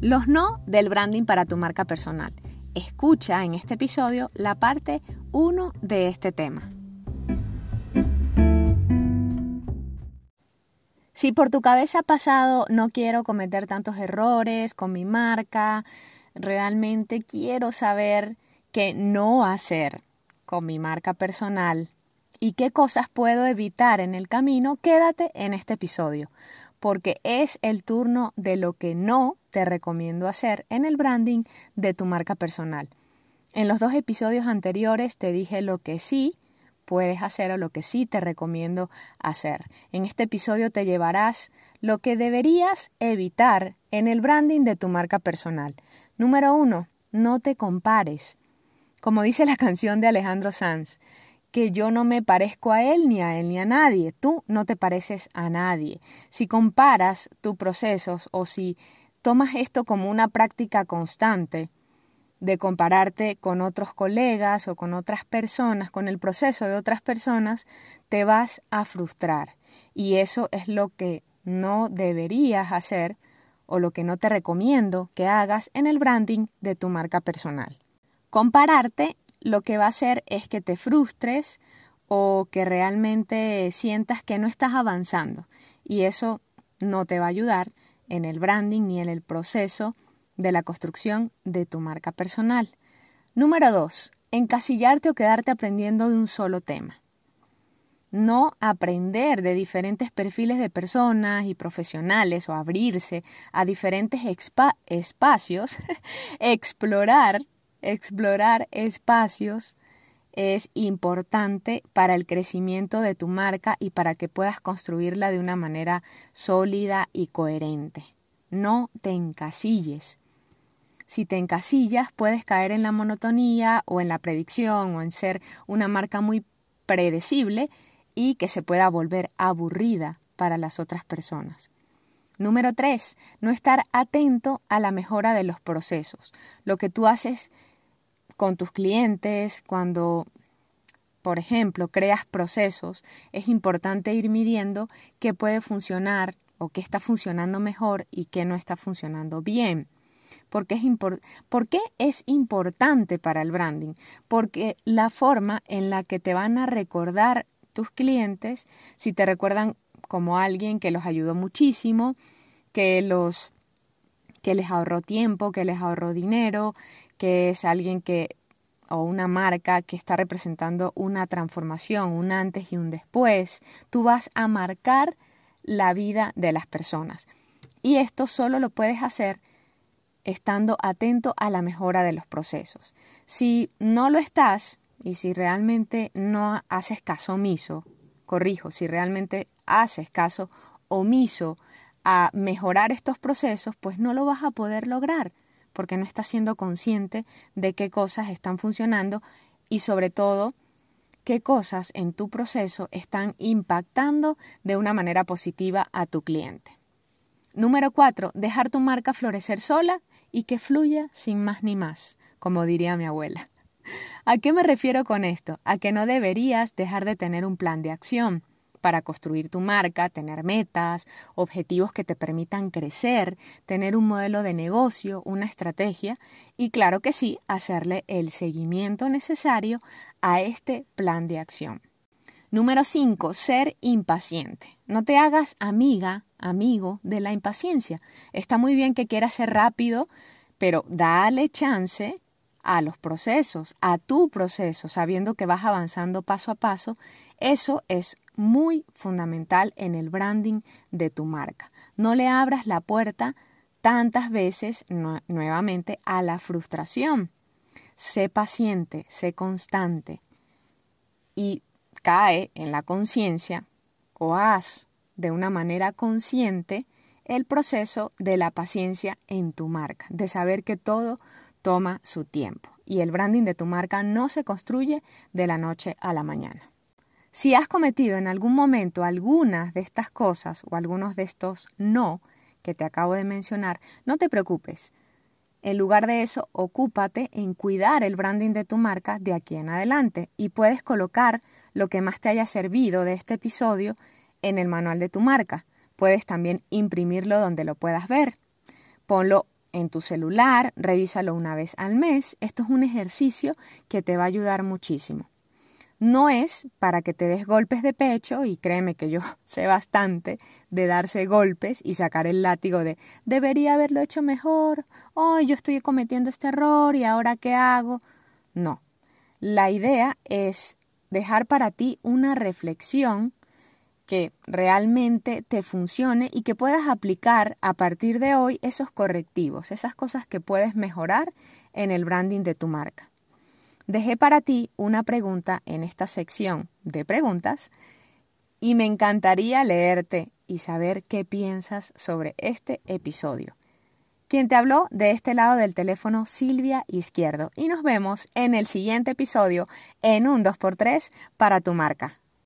Los no del branding para tu marca personal. Escucha en este episodio la parte 1 de este tema. Si por tu cabeza ha pasado no quiero cometer tantos errores con mi marca, realmente quiero saber qué no hacer con mi marca personal y qué cosas puedo evitar en el camino, quédate en este episodio, porque es el turno de lo que no te recomiendo hacer en el branding de tu marca personal. En los dos episodios anteriores te dije lo que sí puedes hacer o lo que sí te recomiendo hacer. En este episodio te llevarás lo que deberías evitar en el branding de tu marca personal. Número uno, no te compares. Como dice la canción de Alejandro Sanz, que yo no me parezco a él ni a él ni a nadie. Tú no te pareces a nadie. Si comparas tus procesos o si tomas esto como una práctica constante de compararte con otros colegas o con otras personas, con el proceso de otras personas, te vas a frustrar. Y eso es lo que no deberías hacer o lo que no te recomiendo que hagas en el branding de tu marca personal. Compararte lo que va a hacer es que te frustres o que realmente sientas que no estás avanzando. Y eso no te va a ayudar en el branding ni en el proceso de la construcción de tu marca personal. Número dos, encasillarte o quedarte aprendiendo de un solo tema. No aprender de diferentes perfiles de personas y profesionales o abrirse a diferentes espacios, explorar, explorar espacios es importante para el crecimiento de tu marca y para que puedas construirla de una manera sólida y coherente. No te encasilles. Si te encasillas, puedes caer en la monotonía o en la predicción o en ser una marca muy predecible y que se pueda volver aburrida para las otras personas. Número tres, no estar atento a la mejora de los procesos. Lo que tú haces con tus clientes, cuando, por ejemplo, creas procesos, es importante ir midiendo qué puede funcionar o qué está funcionando mejor y qué no está funcionando bien. Es ¿Por qué es importante para el branding? Porque la forma en la que te van a recordar tus clientes, si te recuerdan como alguien que los ayudó muchísimo, que los que les ahorró tiempo, que les ahorró dinero, que es alguien que o una marca que está representando una transformación, un antes y un después, tú vas a marcar la vida de las personas. Y esto solo lo puedes hacer estando atento a la mejora de los procesos. Si no lo estás y si realmente no haces caso omiso, corrijo, si realmente haces caso omiso a mejorar estos procesos, pues no lo vas a poder lograr porque no estás siendo consciente de qué cosas están funcionando y sobre todo qué cosas en tu proceso están impactando de una manera positiva a tu cliente. Número cuatro, dejar tu marca florecer sola y que fluya sin más ni más, como diría mi abuela. ¿A qué me refiero con esto? A que no deberías dejar de tener un plan de acción, para construir tu marca, tener metas, objetivos que te permitan crecer, tener un modelo de negocio, una estrategia y claro que sí, hacerle el seguimiento necesario a este plan de acción. Número 5. Ser impaciente. No te hagas amiga, amigo de la impaciencia. Está muy bien que quieras ser rápido, pero dale chance a los procesos, a tu proceso, sabiendo que vas avanzando paso a paso, eso es muy fundamental en el branding de tu marca. No le abras la puerta tantas veces nuevamente a la frustración. Sé paciente, sé constante y cae en la conciencia o haz de una manera consciente el proceso de la paciencia en tu marca, de saber que todo toma su tiempo y el branding de tu marca no se construye de la noche a la mañana. Si has cometido en algún momento algunas de estas cosas o algunos de estos no que te acabo de mencionar, no te preocupes. En lugar de eso, ocúpate en cuidar el branding de tu marca de aquí en adelante y puedes colocar lo que más te haya servido de este episodio en el manual de tu marca. Puedes también imprimirlo donde lo puedas ver. Ponlo en tu celular, revísalo una vez al mes. Esto es un ejercicio que te va a ayudar muchísimo. No es para que te des golpes de pecho, y créeme que yo sé bastante de darse golpes y sacar el látigo de debería haberlo hecho mejor, hoy yo estoy cometiendo este error y ahora qué hago. No, la idea es dejar para ti una reflexión que realmente te funcione y que puedas aplicar a partir de hoy esos correctivos, esas cosas que puedes mejorar en el branding de tu marca. Dejé para ti una pregunta en esta sección de preguntas y me encantaría leerte y saber qué piensas sobre este episodio. Quien te habló de este lado del teléfono Silvia Izquierdo y nos vemos en el siguiente episodio en un 2x3 para tu marca.